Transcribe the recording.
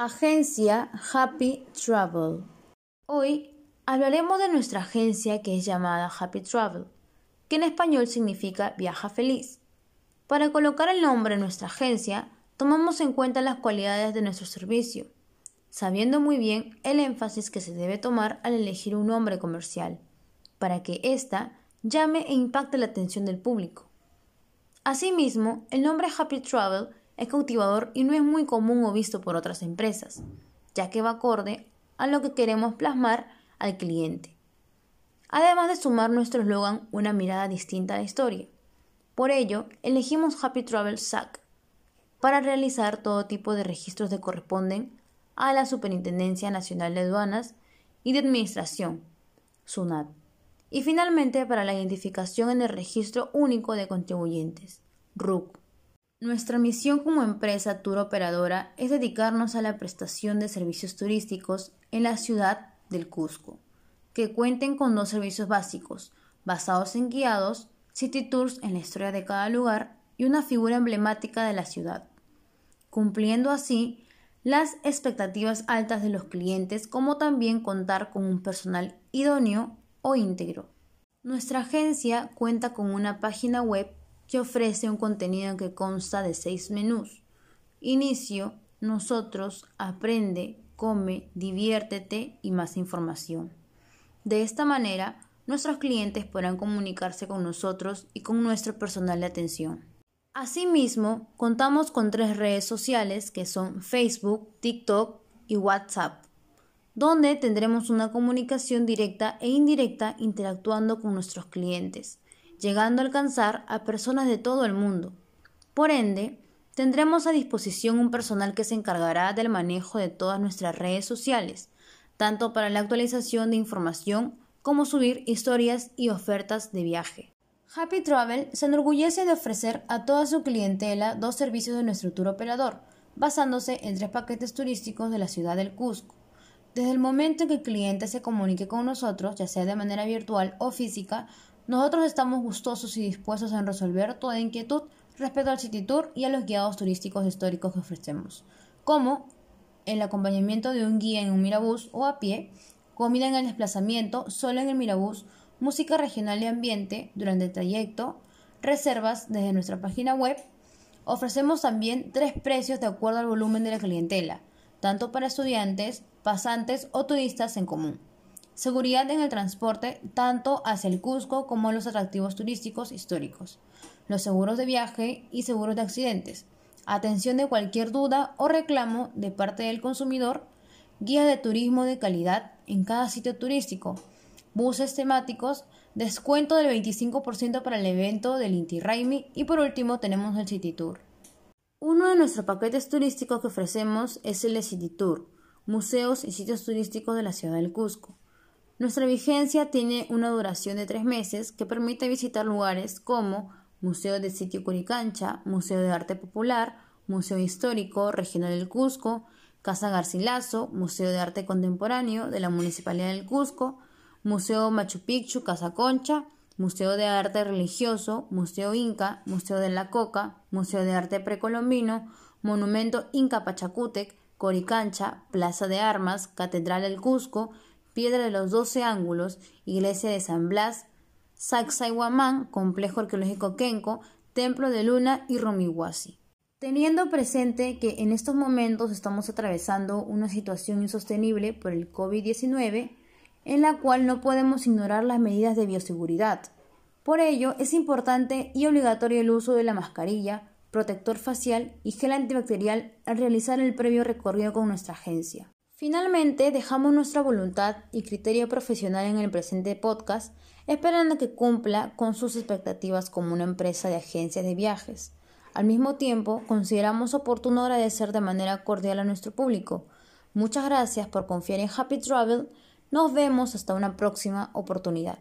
Agencia Happy Travel. Hoy hablaremos de nuestra agencia que es llamada Happy Travel, que en español significa viaja feliz. Para colocar el nombre de nuestra agencia, tomamos en cuenta las cualidades de nuestro servicio, sabiendo muy bien el énfasis que se debe tomar al elegir un nombre comercial, para que ésta llame e impacte la atención del público. Asimismo, el nombre Happy Travel es cautivador y no es muy común o visto por otras empresas, ya que va acorde a lo que queremos plasmar al cliente. Además de sumar nuestro eslogan una mirada distinta a la historia. Por ello, elegimos Happy Travel SAC para realizar todo tipo de registros que corresponden a la Superintendencia Nacional de Aduanas y de Administración, SUNAT y finalmente para la identificación en el Registro Único de Contribuyentes, RUC. Nuestra misión como empresa tour operadora es dedicarnos a la prestación de servicios turísticos en la ciudad del Cusco, que cuenten con dos servicios básicos, basados en guiados, city tours en la historia de cada lugar y una figura emblemática de la ciudad, cumpliendo así las expectativas altas de los clientes, como también contar con un personal idóneo o íntegro. Nuestra agencia cuenta con una página web que ofrece un contenido que consta de seis menús. Inicio, nosotros, aprende, come, diviértete y más información. De esta manera, nuestros clientes podrán comunicarse con nosotros y con nuestro personal de atención. Asimismo, contamos con tres redes sociales que son Facebook, TikTok y WhatsApp donde tendremos una comunicación directa e indirecta interactuando con nuestros clientes, llegando a alcanzar a personas de todo el mundo. Por ende, tendremos a disposición un personal que se encargará del manejo de todas nuestras redes sociales, tanto para la actualización de información como subir historias y ofertas de viaje. Happy Travel se enorgullece de ofrecer a toda su clientela dos servicios de nuestro tour operador, basándose en tres paquetes turísticos de la ciudad del Cusco desde el momento en que el cliente se comunique con nosotros, ya sea de manera virtual o física, nosotros estamos gustosos y dispuestos a resolver toda inquietud respecto al City Tour y a los guiados turísticos históricos que ofrecemos, como el acompañamiento de un guía en un mirabús o a pie, comida en el desplazamiento solo en el mirabús, música regional y ambiente durante el trayecto, reservas desde nuestra página web. Ofrecemos también tres precios de acuerdo al volumen de la clientela, tanto para estudiantes, pasantes o turistas en común. Seguridad en el transporte tanto hacia el Cusco como los atractivos turísticos históricos. Los seguros de viaje y seguros de accidentes. Atención de cualquier duda o reclamo de parte del consumidor. Guía de turismo de calidad en cada sitio turístico. Buses temáticos. Descuento del 25% para el evento del Inti Raimi. Y por último tenemos el City Tour. Uno de nuestros paquetes turísticos que ofrecemos es el City Tour, museos y sitios turísticos de la ciudad del Cusco. Nuestra vigencia tiene una duración de tres meses que permite visitar lugares como Museo de Sitio Curicancha, Museo de Arte Popular, Museo Histórico Regional del Cusco, Casa Garcilaso, Museo de Arte Contemporáneo de la Municipalidad del Cusco, Museo Machu Picchu, Casa Concha, Museo de Arte Religioso, Museo Inca, Museo de la Coca, Museo de Arte Precolombino, Monumento Inca Pachacútec, Coricancha, Plaza de Armas, Catedral del Cusco, Piedra de los Doce Ángulos, Iglesia de San Blas, Sacsayhuamán, Complejo Arqueológico Kenco, Templo de Luna y Romihuasi. Teniendo presente que en estos momentos estamos atravesando una situación insostenible por el COVID-19, en la cual no podemos ignorar las medidas de bioseguridad. Por ello, es importante y obligatorio el uso de la mascarilla, protector facial y gel antibacterial al realizar el previo recorrido con nuestra agencia. Finalmente, dejamos nuestra voluntad y criterio profesional en el presente podcast, esperando que cumpla con sus expectativas como una empresa de agencias de viajes. Al mismo tiempo, consideramos oportuno agradecer de manera cordial a nuestro público. Muchas gracias por confiar en Happy Travel nos vemos hasta una próxima oportunidad.